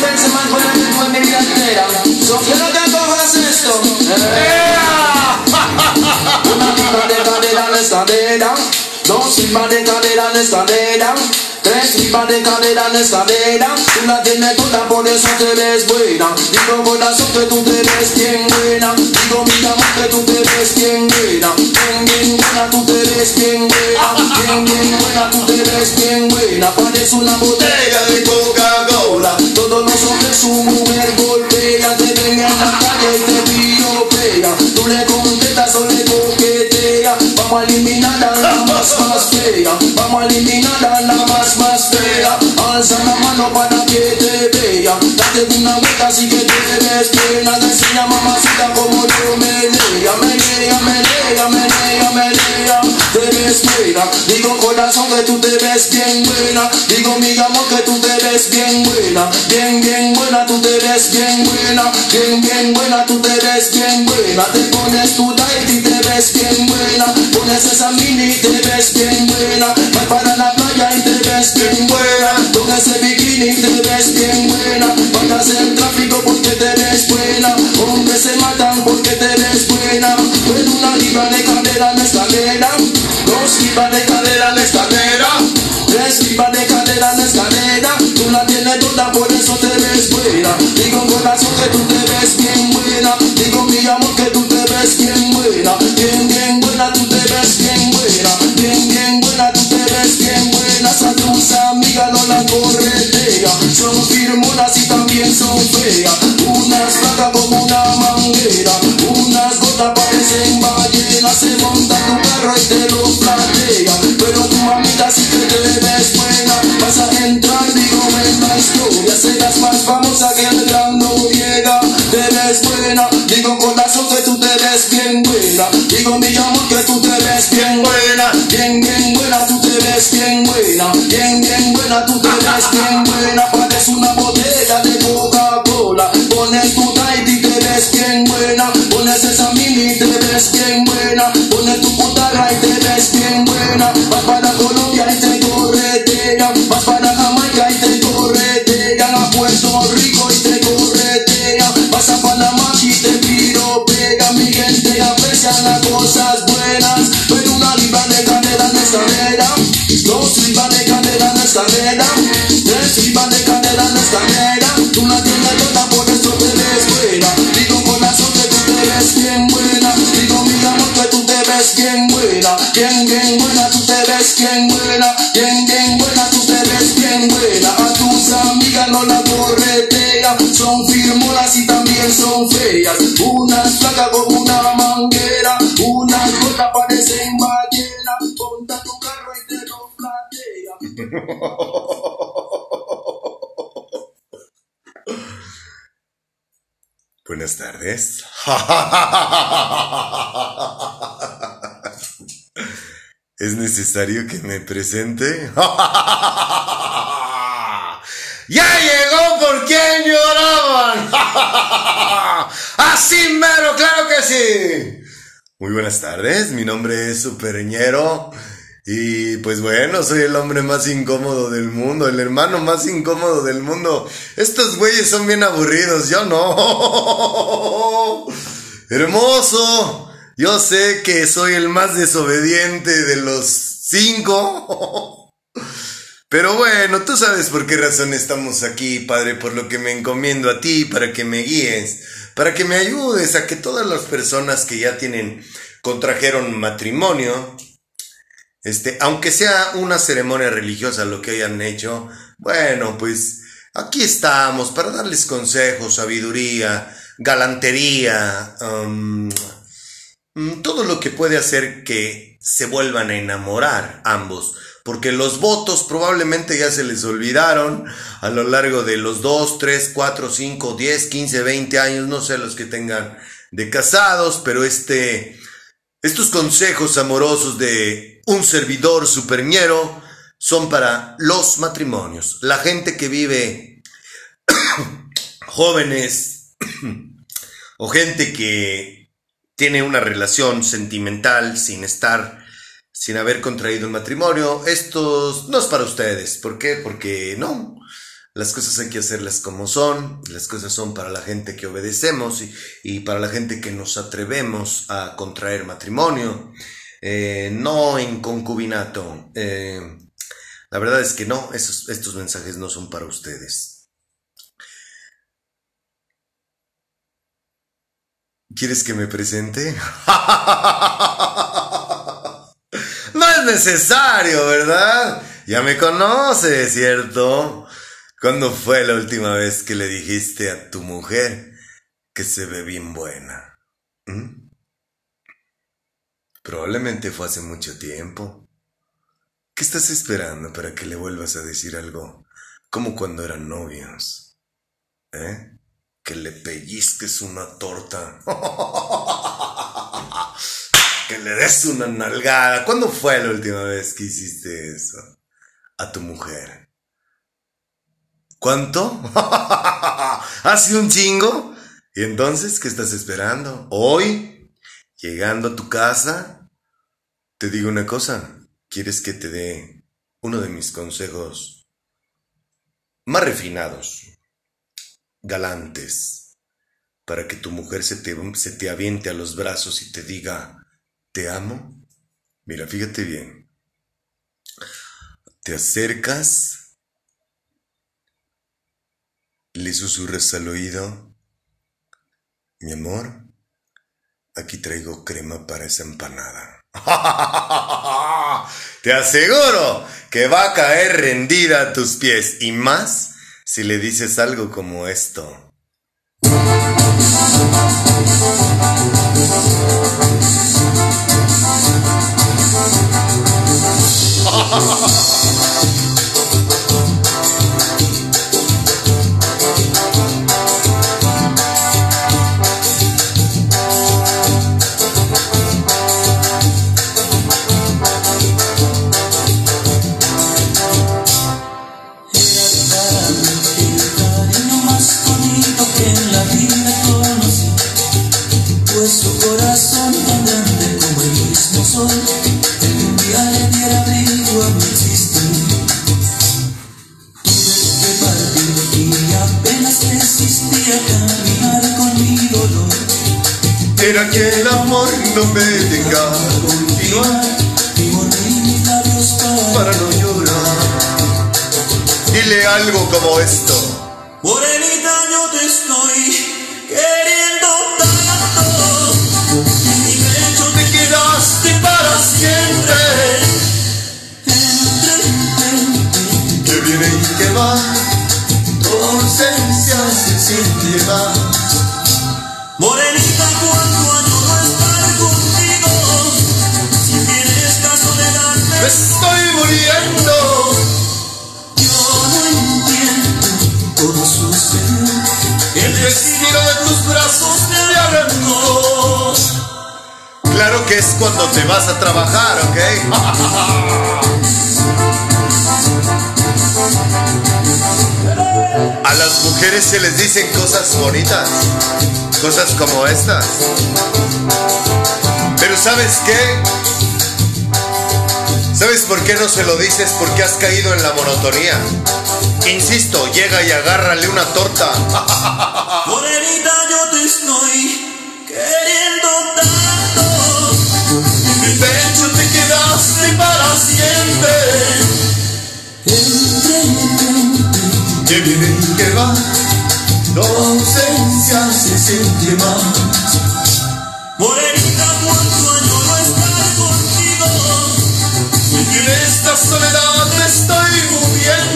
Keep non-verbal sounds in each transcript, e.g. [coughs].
pensé mal con el ritmo en mi vida entera. So quiero que cojas [laughs] esto. Eh. Una libra Dos libras de cadera en escalera. Tres libras de cadera en escalera. Tú la tienes toda, por eso te ves buena. Digo corazón que tú te ves bien buena. Digo mi amor que tú te ves bien buena. Bien, bien buena, tú te ves bien buena. Bien, bien buena, tú te ves bien buena. Parece una botella de Coca-Cola. Todos los hombres su mujer golpea. Te ven en la calle y te piropea. Tú le contestas o le coquetea. Vamos a eliminar Vamos a eliminar a la más más fea. Alza la mano para que te vea. Date una vuelta así que te. Te enseña mamacita como yo me lea. Me lea, me lea, me lea, me lea. Buena. Digo corazón que tú te ves bien buena. Digo mi amor que tú te ves bien buena. Bien, bien buena, tú te ves bien buena. Bien, bien buena, tú te ves bien buena. Te pones tu tight y te ves bien buena. Pones esa mini y te ves bien buena. Vas para la playa y te ves bien buena. Con ese bikini y te ves bien De cadera en escalera. Libras de cadera en escalera. Tú la tienes toda, por eso te ves buena. Digo corazón que tú te ¿Es necesario que me presente? ¡Ya llegó por quien lloraban! ¡Así mero, claro que sí! Muy buenas tardes, mi nombre es Superñero y pues bueno, soy el hombre más incómodo del mundo, el hermano más incómodo del mundo. Estos güeyes son bien aburridos, yo no. [laughs] Hermoso, yo sé que soy el más desobediente de los cinco. [laughs] Pero bueno, tú sabes por qué razón estamos aquí, Padre, por lo que me encomiendo a ti, para que me guíes, para que me ayudes a que todas las personas que ya tienen, contrajeron matrimonio, este, aunque sea una ceremonia religiosa lo que hayan hecho, bueno, pues aquí estamos para darles consejos, sabiduría, galantería, um, mm, todo lo que puede hacer que se vuelvan a enamorar ambos porque los votos probablemente ya se les olvidaron a lo largo de los 2, 3, 4, 5, 10, 15, 20 años, no sé los que tengan de casados, pero este, estos consejos amorosos de un servidor superñero son para los matrimonios, la gente que vive [coughs] jóvenes [coughs] o gente que tiene una relación sentimental sin estar sin haber contraído un matrimonio, esto no es para ustedes. ¿Por qué? Porque no. Las cosas hay que hacerlas como son, las cosas son para la gente que obedecemos y, para la gente que nos atrevemos a contraer matrimonio, eh, no en concubinato. Eh, la verdad es que no, estos mensajes no son para ustedes. ¿Quieres que me presente? [laughs] no es necesario, ¿verdad? Ya me conoces, ¿cierto? ¿Cuándo fue la última vez que le dijiste a tu mujer que se ve bien buena? ¿Mm? Probablemente fue hace mucho tiempo. ¿Qué estás esperando para que le vuelvas a decir algo como cuando eran novios? ¿Eh? Que le pellizques una torta. [laughs] que le des una nalgada. ¿Cuándo fue la última vez que hiciste eso? A tu mujer. ¿Cuánto? [laughs] ¿Hace un chingo? ¿Y entonces qué estás esperando? Hoy, llegando a tu casa, te digo una cosa. ¿Quieres que te dé uno de mis consejos más refinados, galantes, para que tu mujer se te, se te aviente a los brazos y te diga, te amo? Mira, fíjate bien. Te acercas le susurras al oído, mi amor, aquí traigo crema para esa empanada. [laughs] Te aseguro que va a caer rendida a tus pies y más si le dices algo como esto. No me deja continuar para no llorar. Dile algo como esto. A las mujeres se les dicen cosas bonitas. Cosas como estas. Pero ¿sabes qué? ¿Sabes por qué no se lo dices? Porque has caído en la monotonía. Insisto, llega y agárrale una torta. [laughs] pecho te quedaste para siempre. Que viene y que va. Tu ausencia se siente más. Morenita, cuánto año no estar contigo. Y en esta soledad me estoy muriendo.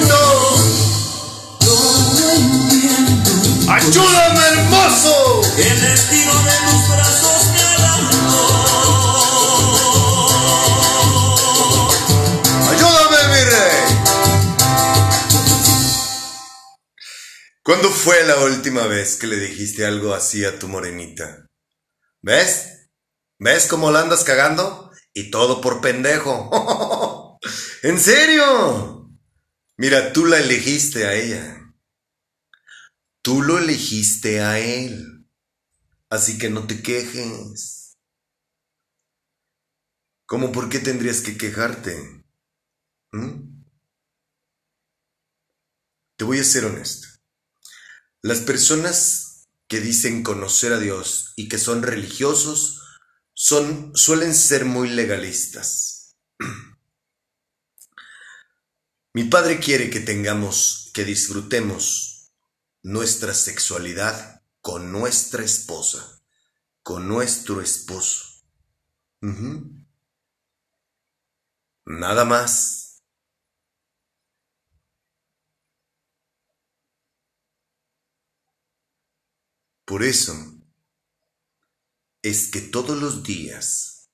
¿Cuándo fue la última vez que le dijiste algo así a tu morenita? ¿Ves? ¿Ves cómo la andas cagando? Y todo por pendejo. [laughs] ¿En serio? Mira, tú la elegiste a ella. Tú lo elegiste a él. Así que no te quejes. ¿Cómo por qué tendrías que quejarte? ¿Mm? te voy a ser honesto. Las personas que dicen conocer a Dios y que son religiosos suelen ser muy legalistas. [clears throat] Mi padre quiere que tengamos, que disfrutemos nuestra sexualidad con nuestra esposa, con nuestro esposo. Nada más. Por eso es que todos los días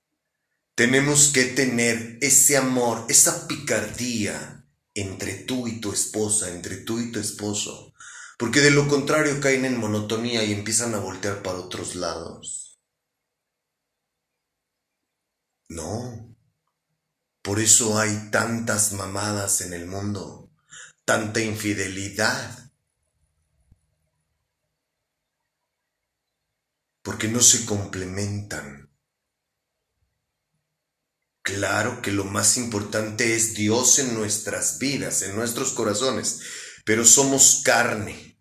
tenemos que tener ese amor, esa picardía entre tú y tu esposa, entre tú y tu esposo, porque de lo contrario caen en monotonía y empiezan a voltear para otros lados. No. Por eso hay tantas mamadas en el mundo, tanta infidelidad. Porque no se complementan. Claro que lo más importante es Dios en nuestras vidas, en nuestros corazones, pero somos carne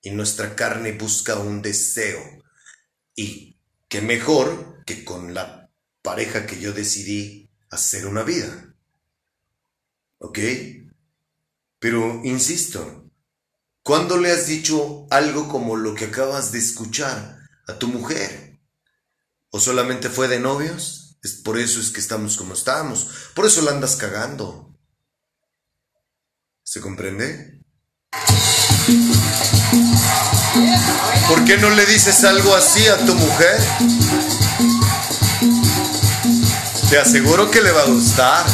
y nuestra carne busca un deseo. Y qué mejor que con la pareja que yo decidí hacer una vida. ¿Ok? Pero, insisto, ¿cuándo le has dicho algo como lo que acabas de escuchar a tu mujer? ¿O solamente fue de novios? Es por eso es que estamos como estamos. Por eso la andas cagando. ¿Se comprende? ¿Por qué no le dices algo así a tu mujer? Te aseguro que le va a gustar.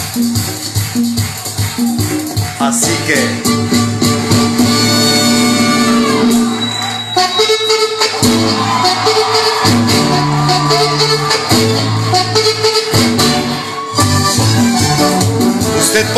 Así que...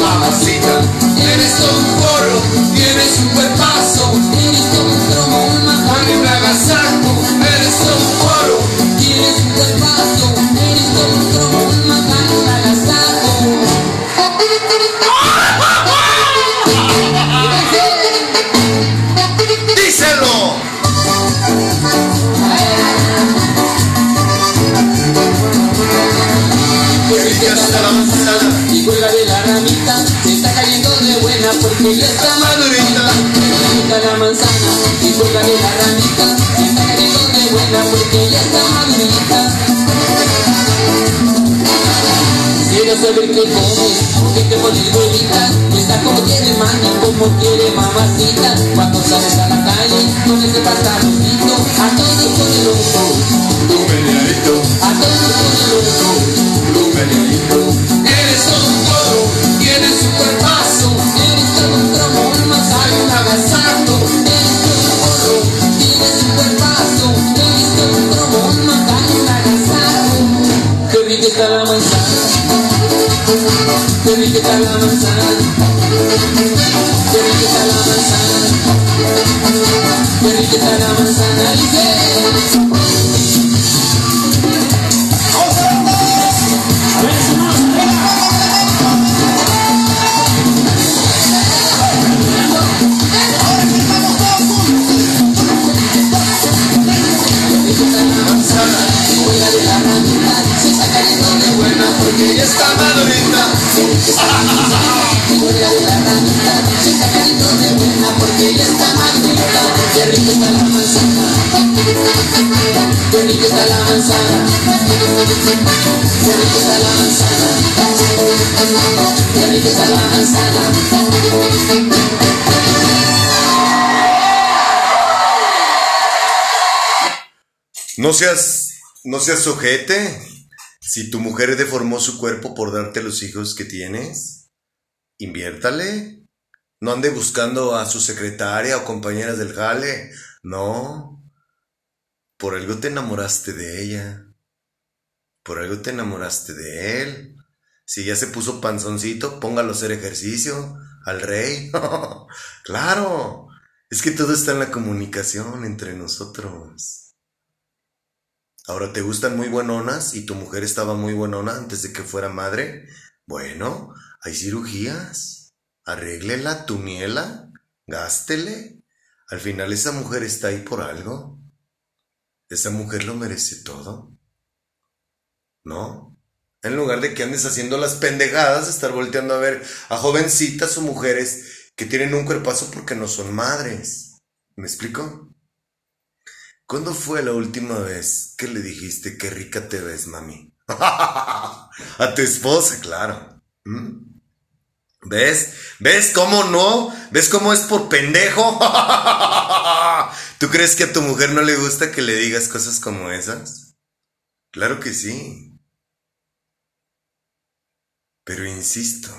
Mamacita. Eres un coro, tienes un buen saber qué comes, que te pones bonita. Está como quiere mami, como quiere No seas, no seas ojete. Si tu mujer deformó su cuerpo por darte los hijos que tienes, inviértale. No ande buscando a su secretaria o compañeras del jale. No. Por algo te enamoraste de ella. Por algo te enamoraste de él. Si ya se puso panzoncito, póngalo a hacer ejercicio. Al rey. [laughs] claro. Es que todo está en la comunicación entre nosotros. Ahora, ¿te gustan muy buenonas y tu mujer estaba muy buenona antes de que fuera madre? Bueno, hay cirugías. Arréglela, miela, gástele. Al final esa mujer está ahí por algo. Esa mujer lo merece todo. ¿No? En lugar de que andes haciendo las pendejadas, estar volteando a ver a jovencitas o mujeres que tienen un cuerpazo porque no son madres. ¿Me explico? ¿Cuándo fue la última vez que le dijiste qué rica te ves, mami? [laughs] a tu esposa, claro. ¿Mm? ¿Ves? ¿Ves cómo no? ¿Ves cómo es por pendejo? [laughs] ¿Tú crees que a tu mujer no le gusta que le digas cosas como esas? Claro que sí. Pero insisto,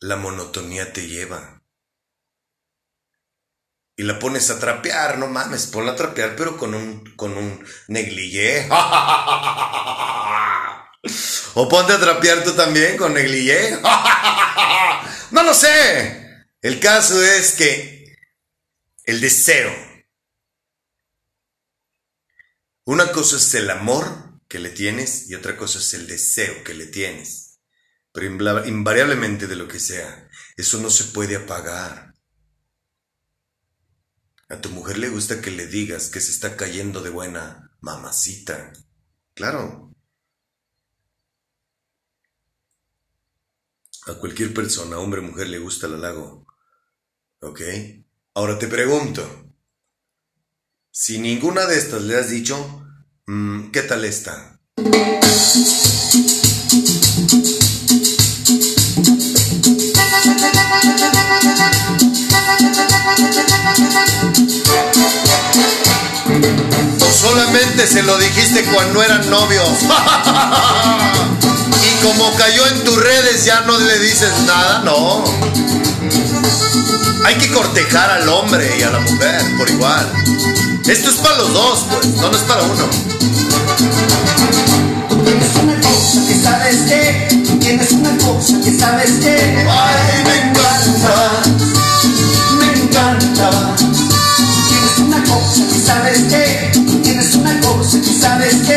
la monotonía te lleva. Y la pones a trapear, no mames, ponla a trapear, pero con un, con un negligé. [laughs] o ponte a trapear tú también con negligé. [laughs] no lo sé. El caso es que el deseo. Una cosa es el amor que le tienes y otra cosa es el deseo que le tienes pero invariablemente de lo que sea. Eso no se puede apagar. A tu mujer le gusta que le digas que se está cayendo de buena mamacita. Claro. A cualquier persona, hombre o mujer, le gusta el halago. ¿Ok? Ahora te pregunto, si ninguna de estas le has dicho, mm, ¿qué tal está? Se lo dijiste cuando eran novios. [laughs] y como cayó en tus redes ya no le dices nada, no. Hay que cortejar al hombre y a la mujer por igual. Esto es para los dos, pues, no, es para uno. tienes una cosa que sabes que, tienes una cosa que sabes que, ay, sabes que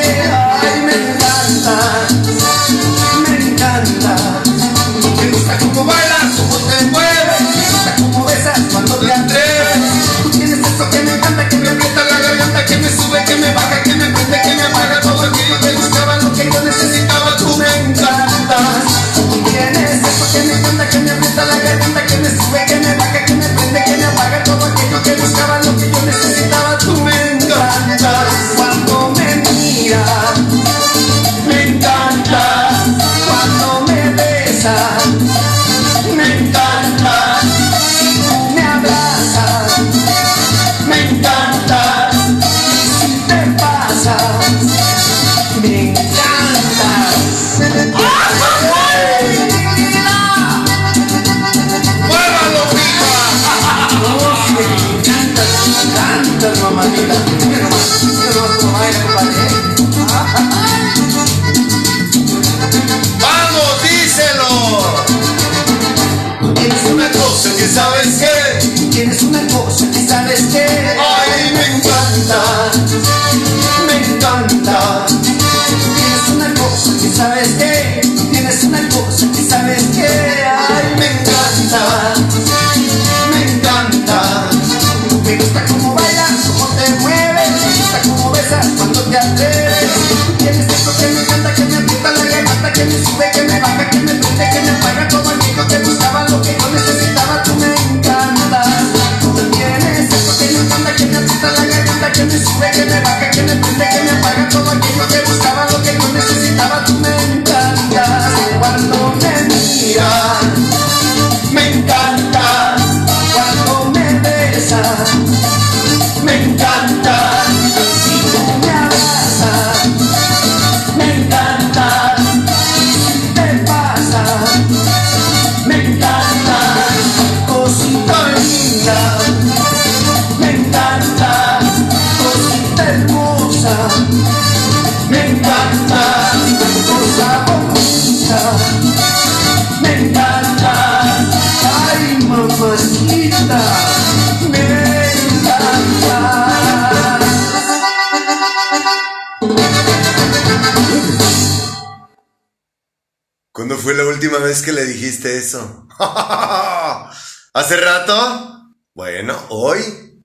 Bueno, hoy.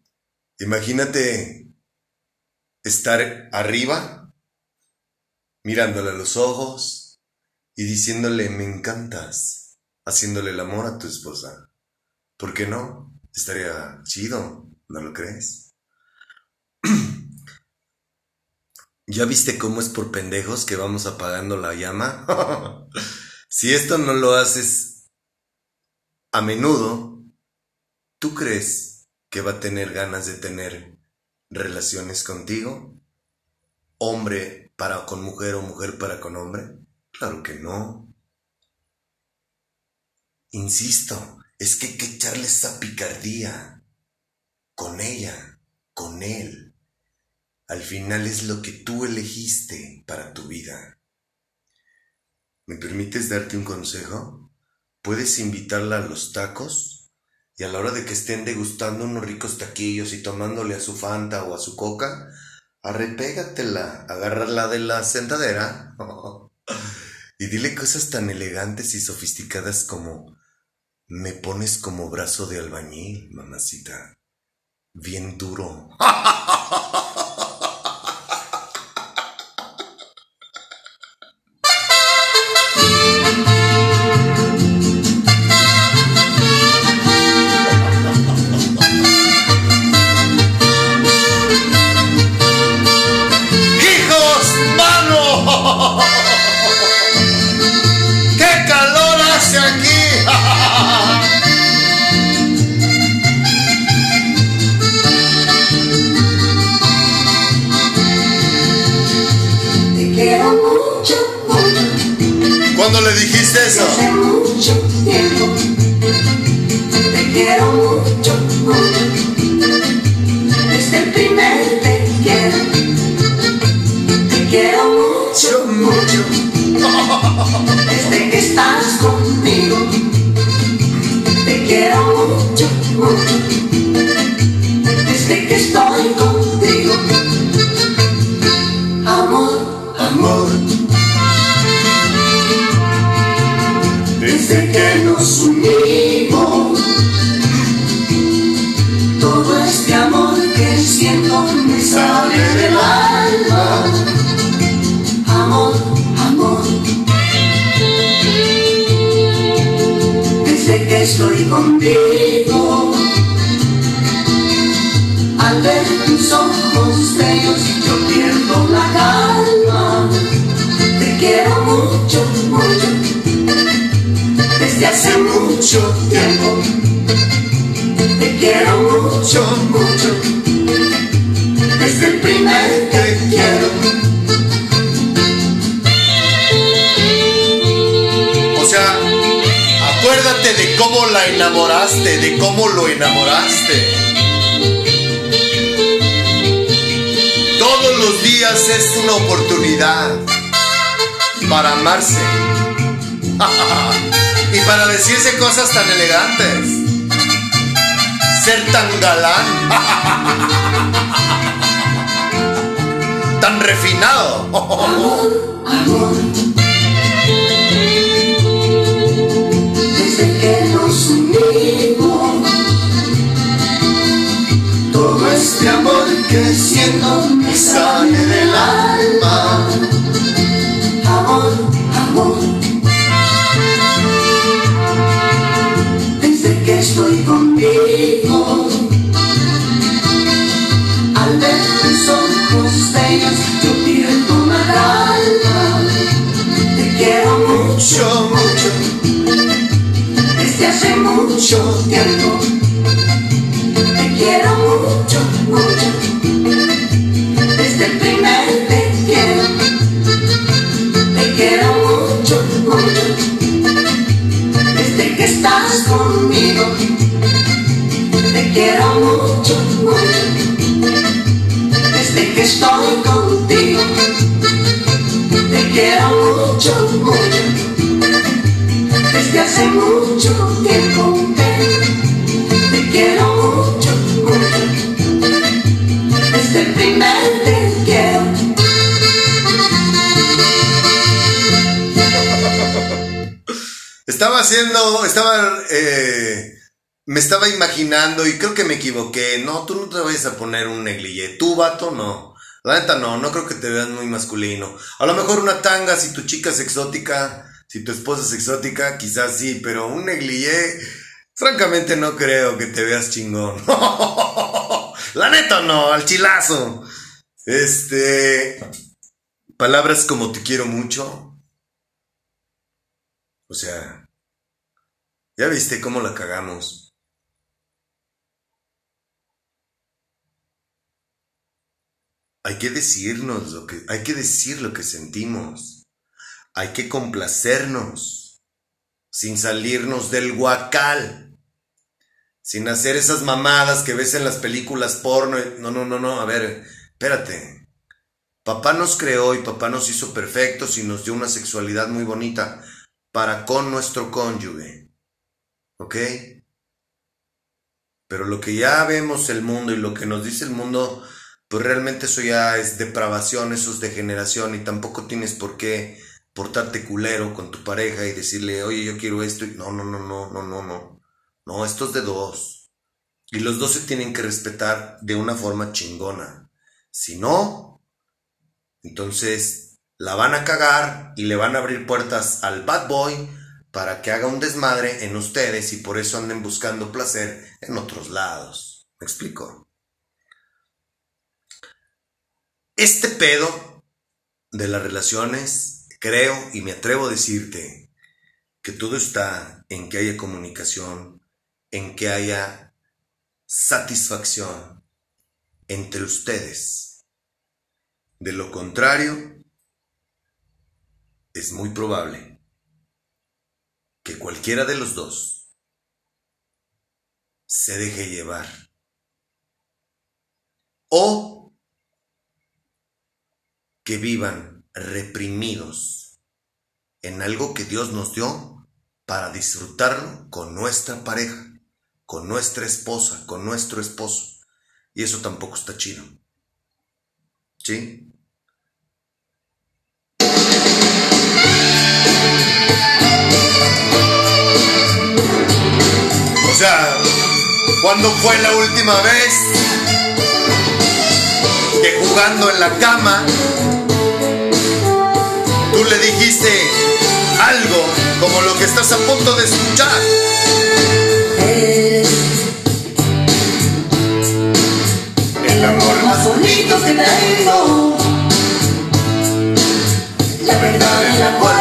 Imagínate estar arriba, mirándole a los ojos y diciéndole me encantas, haciéndole el amor a tu esposa. ¿Por qué no? Estaría chido, ¿no lo crees? [clears throat] ¿Ya viste cómo es por pendejos que vamos apagando la llama? [laughs] si esto no lo haces a menudo, ¿tú crees que va a tener ganas de tener relaciones contigo? ¿Hombre para con mujer o mujer para con hombre? Claro que no. Insisto, es que hay que echarle esa picardía con ella, con él. Al final es lo que tú elegiste para tu vida. ¿Me permites darte un consejo? Puedes invitarla a los tacos y a la hora de que estén degustando unos ricos taquillos y tomándole a su Fanta o a su Coca, arrepégatela, agárrala de la sentadera [laughs] y dile cosas tan elegantes y sofisticadas como me pones como brazo de albañil, mamacita. Bien duro. [laughs] contigo. Al ver tus ojos bellos yo pierdo la calma. Te quiero mucho, mucho desde hace mucho tiempo. Te quiero mucho, mucho. Desde el primer de cómo la enamoraste, de cómo lo enamoraste. Todos los días es una oportunidad para amarse [laughs] y para decirse cosas tan elegantes, ser tan galán, [laughs] tan refinado. Nos unimos, haciendo, estaba, eh, me estaba imaginando y creo que me equivoqué. No, tú no te vayas a poner un negligé. Tú, vato, no. La neta no, no creo que te veas muy masculino. A lo mejor una tanga si tu chica es exótica, si tu esposa es exótica, quizás sí, pero un negligé, francamente no creo que te veas chingón. [laughs] La neta no, al chilazo. Este, palabras como te quiero mucho. O sea, ya viste cómo la cagamos. Hay que decirnos lo que, hay que decir lo que sentimos. Hay que complacernos. Sin salirnos del guacal. Sin hacer esas mamadas que ves en las películas porno. No, no, no, no. A ver, espérate. Papá nos creó y papá nos hizo perfectos y nos dio una sexualidad muy bonita para con nuestro cónyuge. ¿Ok? Pero lo que ya vemos el mundo y lo que nos dice el mundo, pues realmente eso ya es depravación, eso es degeneración y tampoco tienes por qué portarte culero con tu pareja y decirle, oye, yo quiero esto. No, no, no, no, no, no, no. No, esto es de dos. Y los dos se tienen que respetar de una forma chingona. Si no, entonces la van a cagar y le van a abrir puertas al bad boy para que haga un desmadre en ustedes y por eso anden buscando placer en otros lados. ¿Me explico? Este pedo de las relaciones, creo y me atrevo a decirte que todo está en que haya comunicación, en que haya satisfacción entre ustedes. De lo contrario, es muy probable que cualquiera de los dos se deje llevar. O que vivan reprimidos en algo que Dios nos dio para disfrutarlo con nuestra pareja, con nuestra esposa, con nuestro esposo. Y eso tampoco está chido. ¿Sí? ¿Cuándo fue la última vez que jugando en la cama tú le dijiste algo como lo que estás a punto de escuchar? Eres el amor más bonito que tengo. La verdad en la cual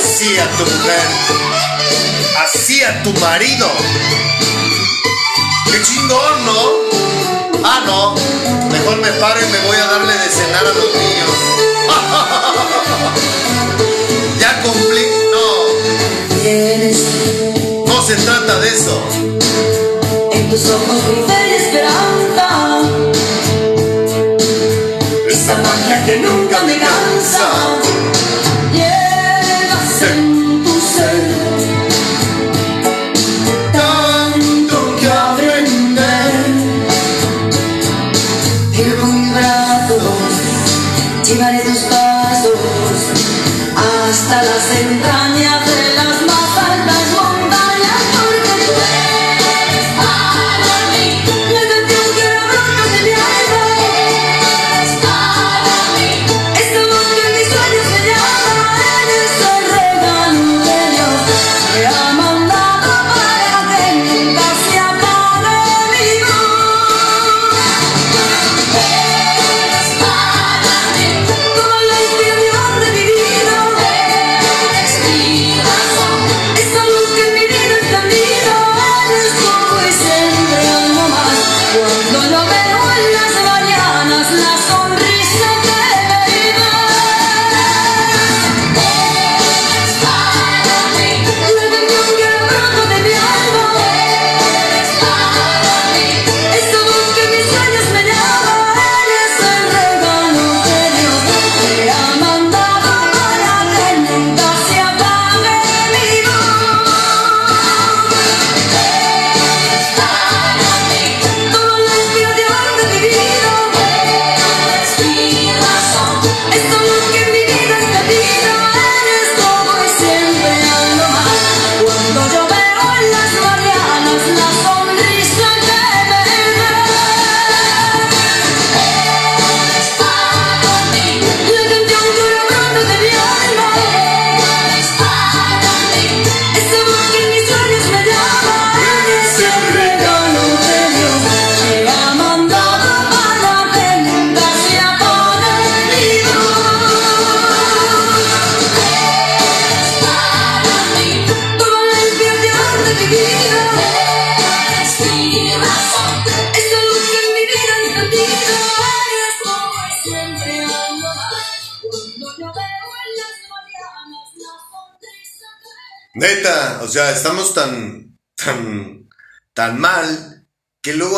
así a tu mujer, así a tu marido. ¡Qué chingón, no! Ah, no, mejor me paro y me voy a darle de cenar a los niños. [laughs] ya cumplí, no. No se trata de eso. en tus ojos y esperanza. Esa magia que nunca me cansa.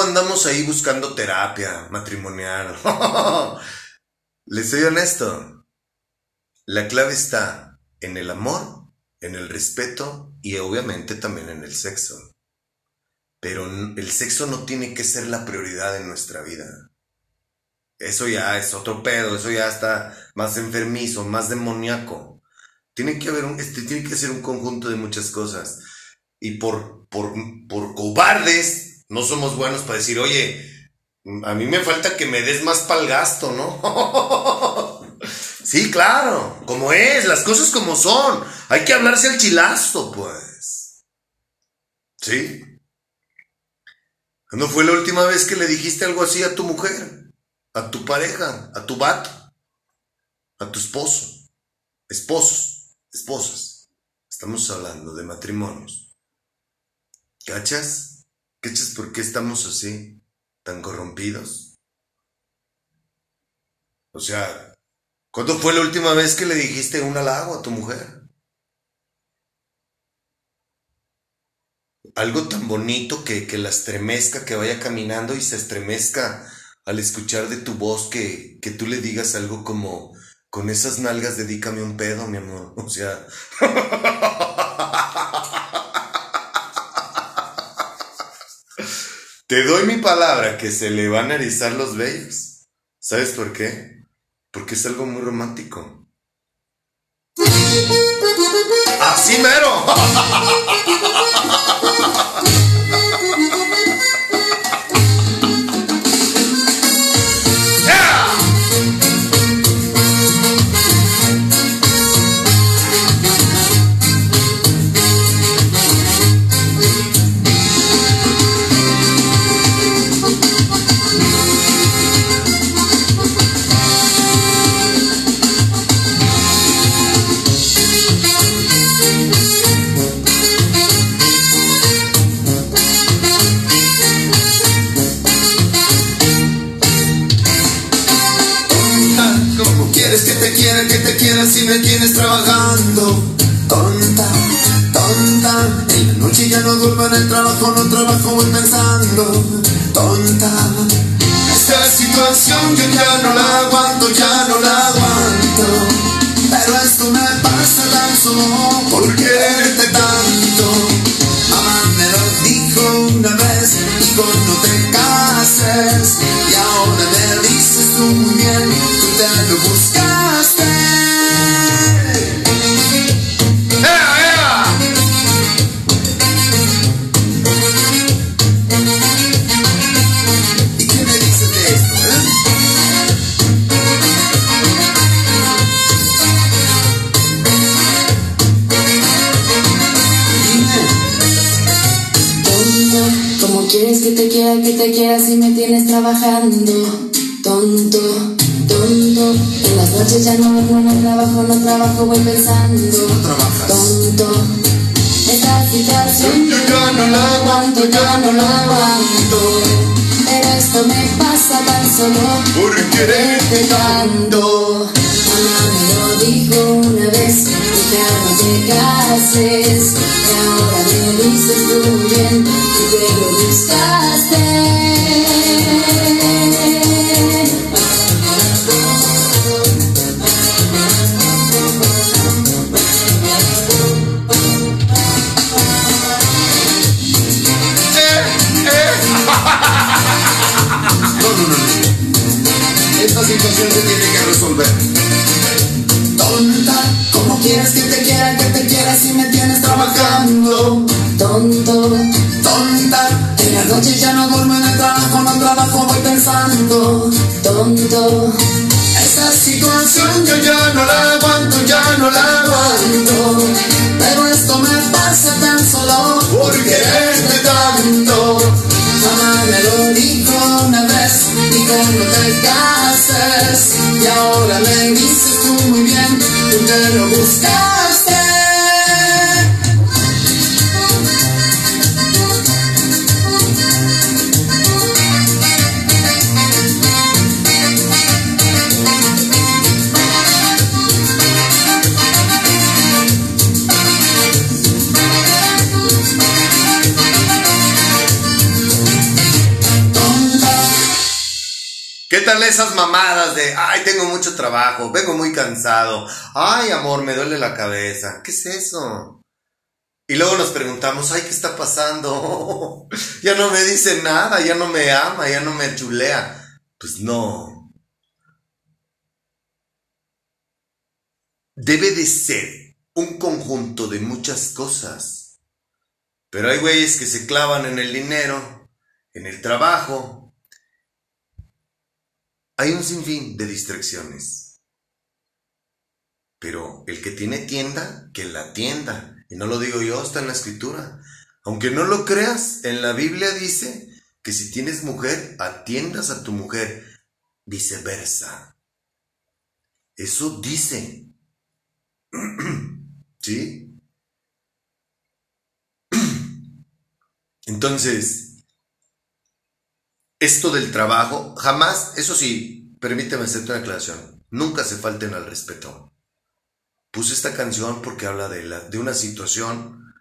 Andamos ahí buscando terapia matrimonial. [laughs] Les soy honesto. La clave está en el amor, en el respeto y obviamente también en el sexo. Pero el sexo no tiene que ser la prioridad en nuestra vida. Eso ya es otro pedo, eso ya está más enfermizo, más demoníaco. Tiene que haber un, este, tiene que ser un conjunto de muchas cosas. Y por, por, por cobardes, no somos buenos para decir, oye, a mí me falta que me des más para el gasto, ¿no? [laughs] sí, claro, como es, las cosas como son. Hay que hablarse al chilazo, pues. Sí. ¿Cuándo fue la última vez que le dijiste algo así a tu mujer? A tu pareja, a tu vato, a tu esposo, esposos, esposas. Estamos hablando de matrimonios. ¿Cachas? ¿Cachas por qué estamos así, tan corrompidos? O sea, ¿cuándo fue la última vez que le dijiste un halago a tu mujer? Algo tan bonito que, que la estremezca, que vaya caminando y se estremezca al escuchar de tu voz que, que tú le digas algo como, con esas nalgas dedícame un pedo, mi amor. [laughs] O sea... [laughs] Te doy mi palabra que se le van a erizar los vellos. ¿Sabes por qué? Porque es algo muy romántico. ¡Así mero! [laughs] pasa tan solo Por quererte tanto. Mamá me lo dijo una vez, hija no te cases. Y ahora me dices tú bien, tú te lo buscaste. Amor, me duele la cabeza? ¿Qué es eso? Y luego nos preguntamos, ay, ¿qué está pasando? [laughs] ya no me dice nada, ya no me ama, ya no me chulea. Pues no. Debe de ser un conjunto de muchas cosas. Pero hay güeyes que se clavan en el dinero, en el trabajo, hay un sinfín de distracciones. Pero el que tiene tienda, que la tienda. Y no lo digo yo, está en la escritura. Aunque no lo creas, en la Biblia dice que si tienes mujer, atiendas a tu mujer. Viceversa. Eso dice. [clears throat] ¿Sí? [clears throat] Entonces, esto del trabajo, jamás, eso sí, permíteme hacerte una aclaración, nunca se falten al respeto. Puse esta canción porque habla de, la, de una situación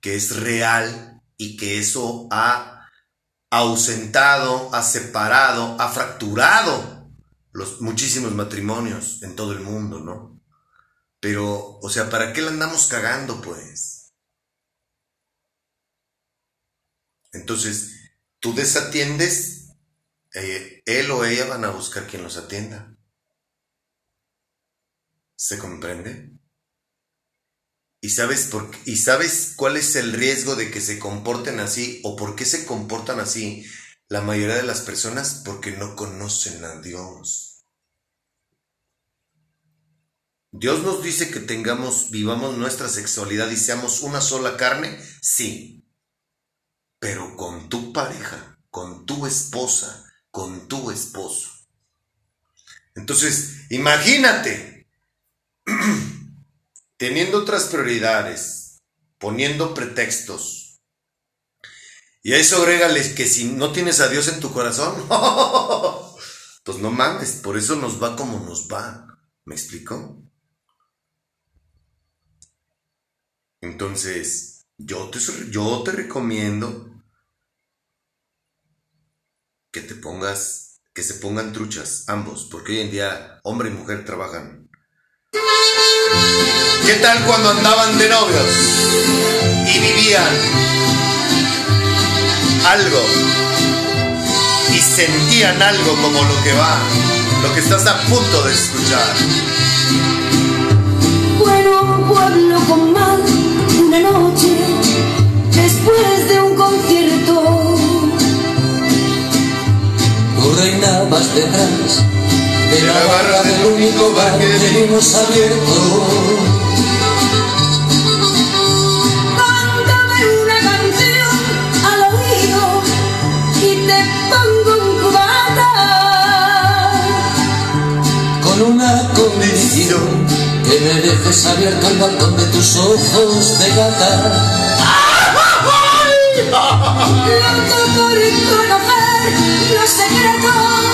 que es real y que eso ha ausentado, ha separado, ha fracturado los muchísimos matrimonios en todo el mundo, ¿no? Pero, o sea, ¿para qué la andamos cagando, pues? Entonces, tú desatiendes, eh, él o ella van a buscar quien los atienda. ¿Se comprende? ¿Y sabes, por ¿Y sabes cuál es el riesgo de que se comporten así o por qué se comportan así la mayoría de las personas? Porque no conocen a Dios. Dios nos dice que tengamos, vivamos nuestra sexualidad y seamos una sola carne, sí, pero con tu pareja, con tu esposa, con tu esposo. Entonces, imagínate, [clears throat] teniendo otras prioridades, poniendo pretextos, y a eso agrégales que si no tienes a Dios en tu corazón, [laughs] pues no mames, por eso nos va como nos va. ¿Me explico? Entonces, yo te, yo te recomiendo que te pongas, que se pongan truchas, ambos, porque hoy en día hombre y mujer trabajan. ¿Qué tal cuando andaban de novios y vivían algo y sentían algo como lo que va, lo que estás a punto de escuchar? Bueno, pueblo con mal, una noche después de un concierto. Tú reinabas detrás de la barra del único bar que tenemos abierto. Cántame una canción al oído y te pongo un cubata. con una condición que me dejes abierto el balcón de tus ojos de gata. Loco por conocer los secretos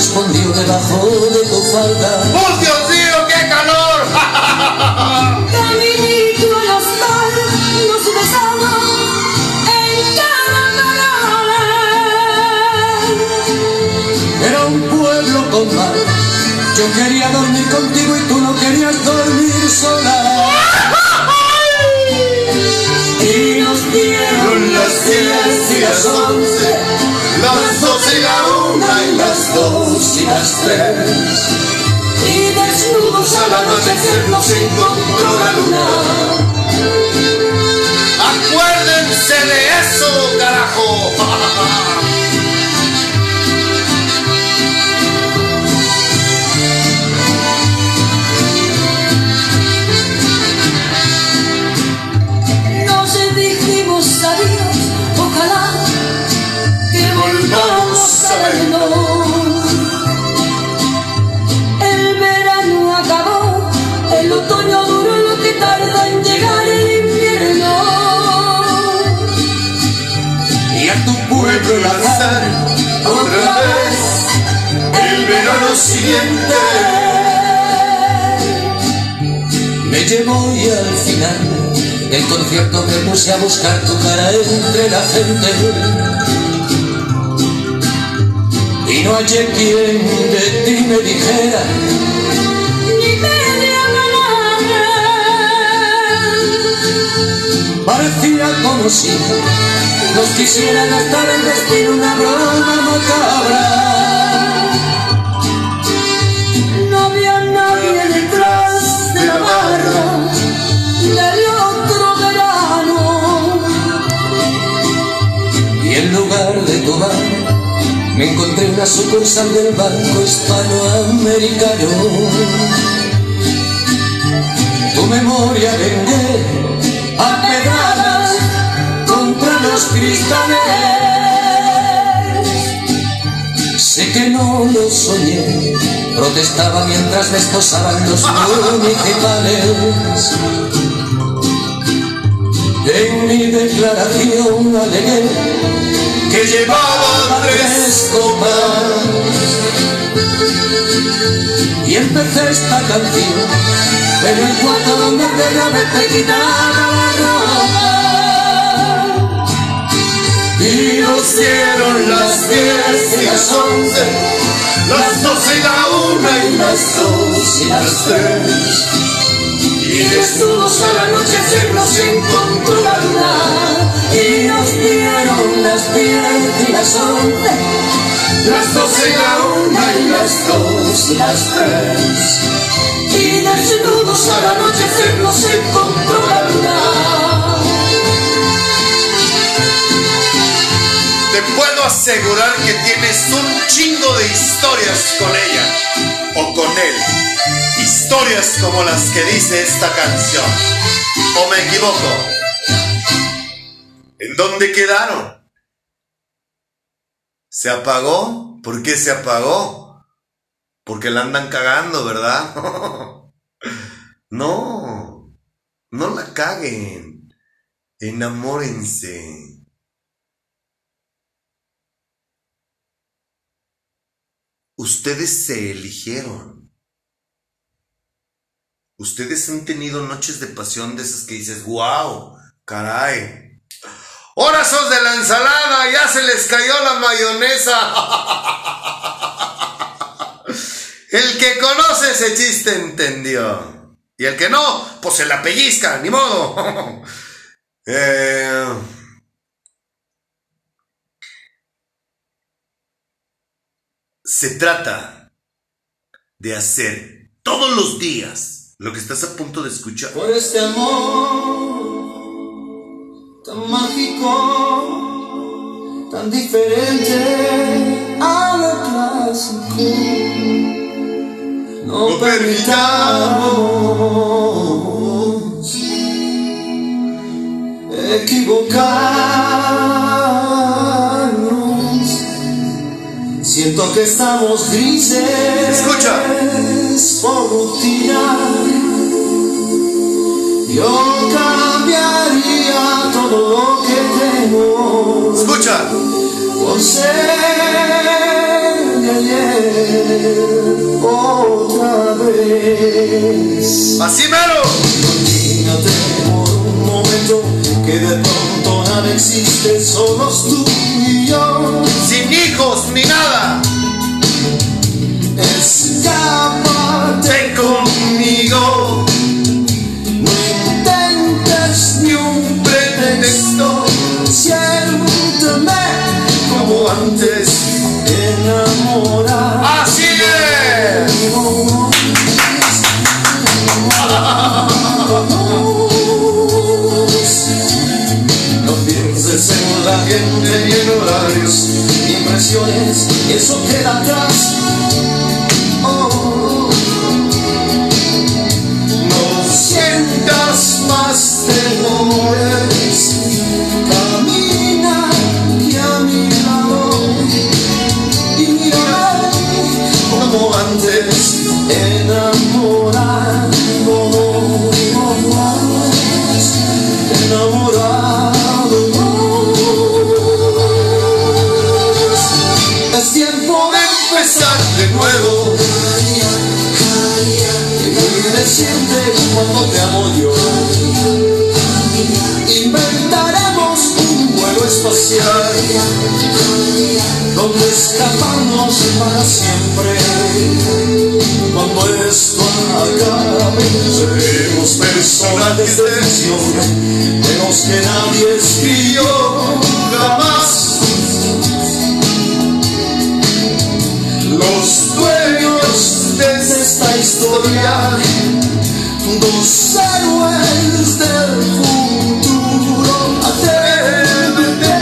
Correspondió debajo de tu falda. ¡Oh, Dios mío, qué calor! [laughs] Caminito al hostal, nos besamos en carnavales. Era un pueblo con mar. Yo quería dormir contigo y tú no querías dormir sola. Y nos dieron las diez y las once, las tres. Y desnudos al anochecer nos encontró la luna. ¡Acuérdense de eso, carajo! Nos ojalá que volvamos a vernos. El otoño duró lo que tarda en llegar el invierno. Y a tu pueblo la Lanzar otra vez el verano siguiente. me llevó y al final del concierto me puse a buscar tu cara entre la gente. Y no hallé quien de ti me dijera Parecía como si nos quisieran gastar el destino una broma macabra. No había nadie detrás de la barra del otro verano. Y en lugar de tu bar, me encontré una sucursal del Banco Hispanoamericano. Tu memoria vengué los cristales. Sé que no lo soñé, protestaba mientras me esposaban los municipales. En mi declaración alegué que llevaba tres copas y empecé esta canción en el cuarto donde te te quitaba la ropa Y nos dieron las diez y las once, las doce y la una y las dos y las tres. Y desnudos al anochecer nos encontró la luna y nos dieron las diez y las once. Las doce y la una y las dos y las tres. y desnudos al anochecer nos encontrarán. Te puedo asegurar que tienes un chingo de historias con ella o con él. Historias como las que dice esta canción. ¿O me equivoco? ¿En dónde quedaron? ¿Se apagó? ¿Por qué se apagó? Porque la andan cagando, ¿verdad? [laughs] no, no la caguen. Enamórense. Ustedes se eligieron. Ustedes han tenido noches de pasión de esas que dices, wow, caray. Ahora sos de la ensalada, ya se les cayó la mayonesa. [laughs] El que conoce ese chiste entendió. Y el que no, pues se la pellizca, ni modo. [laughs] Eh, se trata de hacer todos los días lo que estás a punto de escuchar. Por este amor tan mágico, tan diferente a lo clásico. No permitamos equivocarnos. Siento que estamos grises. Escucha. Por rutina. Yo cambiaría todo lo que tengo Escucha. por ser de ayer otra vez. Así mero. Imagínate por un momento que de pronto nada existe, solos tú y yo. Sin hijos ni nada. Ven conmigo. No intentes ni un pretexto. Siénteme como antes, enamorar. Así es. [laughs] No pienses en la gente ni en horarios, impresiones, eso queda atrás. Más temores, cuando te amo yo. Inventaremos un vuelo espacial donde escaparnos para siempre. Cuando esto acabe, seremos personajes de ficción de los que nadie escribió jamás. Dos héroes del futuro. Atrévete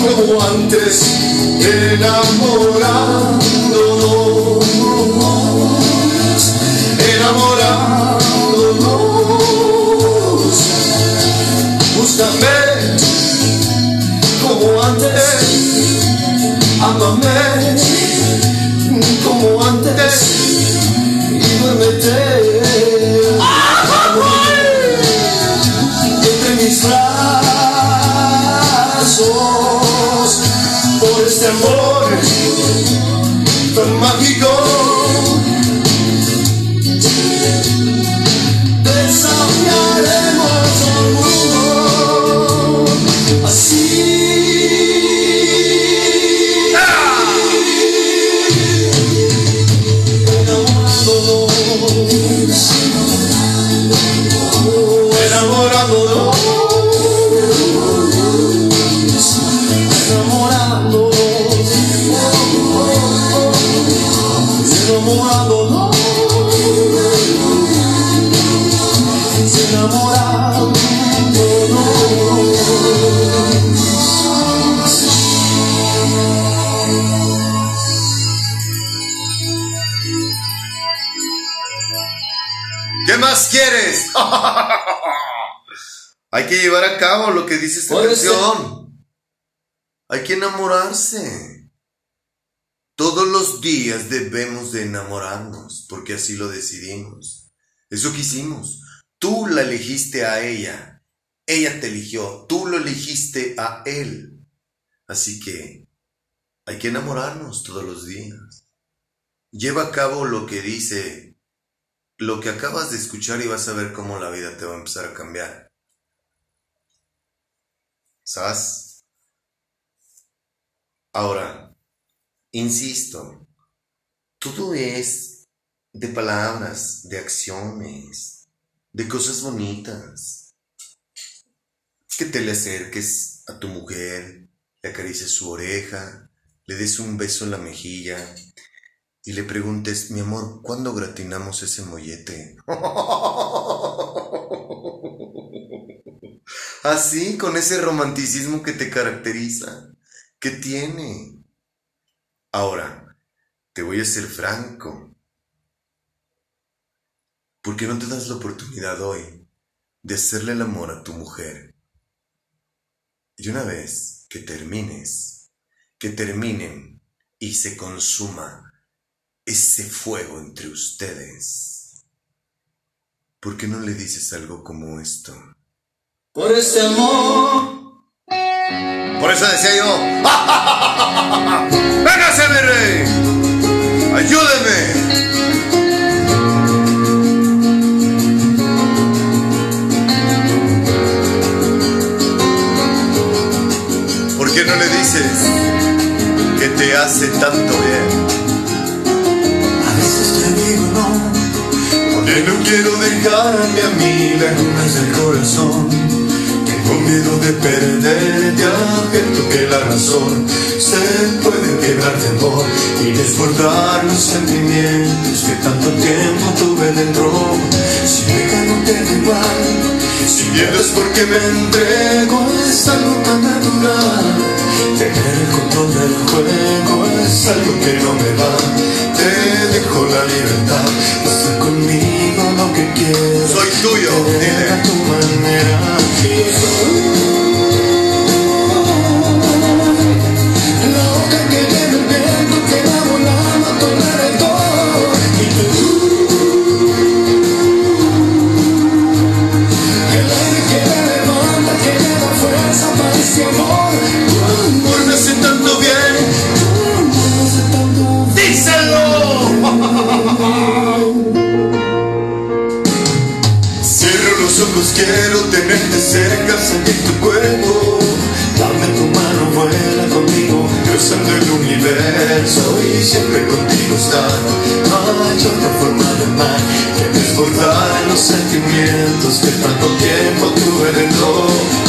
como antes, enamorándonos, por este amor ¿Qué más quieres? [laughs] Hay que llevar a cabo lo que dice esta canción. Hay que enamorarse. Todos los días debemos de enamorarnos, porque así lo decidimos. Eso quisimos. Tú la elegiste a ella. Ella te eligió. Tú lo elegiste a él. Así que hay que enamorarnos todos los días. Lleva a cabo lo que dice, lo que acabas de escuchar y vas a ver cómo la vida te va a empezar a cambiar. ¿Sabes? Ahora, insisto, todo es de palabras, de acciones, de cosas bonitas. Que te le acerques a tu mujer, le acarices su oreja, le des un beso en la mejilla y le preguntes, mi amor, ¿cuándo gratinamos ese mollete? [laughs] Así, con ese romanticismo que te caracteriza, que tiene. Ahora, te voy a ser franco. ¿Por qué no te das la oportunidad hoy de hacerle el amor a tu mujer? Y una vez que termines, que terminen y se consuma ese fuego entre ustedes, ¿por qué no le dices algo como esto? Por ese amor, Por eso decía yo, ¡Véngase, mi rey! ¡Ayúdeme! ¿Por qué no le dices que te hace tanto bien? No quiero dejarme a mí lágrimas del corazón. Tengo miedo de perderte, advierto que la razón Se puede quebrar de amor y desbordar los sentimientos que tanto tiempo tuve dentro. Si deja no te igual, si pierdes porque me entrego, es algo tan natural. Tener el control del juego es algo que no me va. Te dejo la libertad hacer conmigo lo que quieras. Soy tuyo, dile. a tu manera. Universo y siempre contigo estar. No hay otra forma de amar que desbordar los sentimientos que tanto tiempo tuve dentro.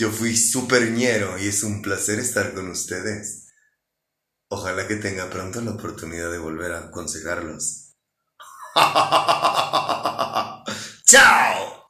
Yo fui superñero y es un placer estar con ustedes. Ojalá que tenga pronto la oportunidad de volver a aconsejarlos. [laughs] ¡Chao!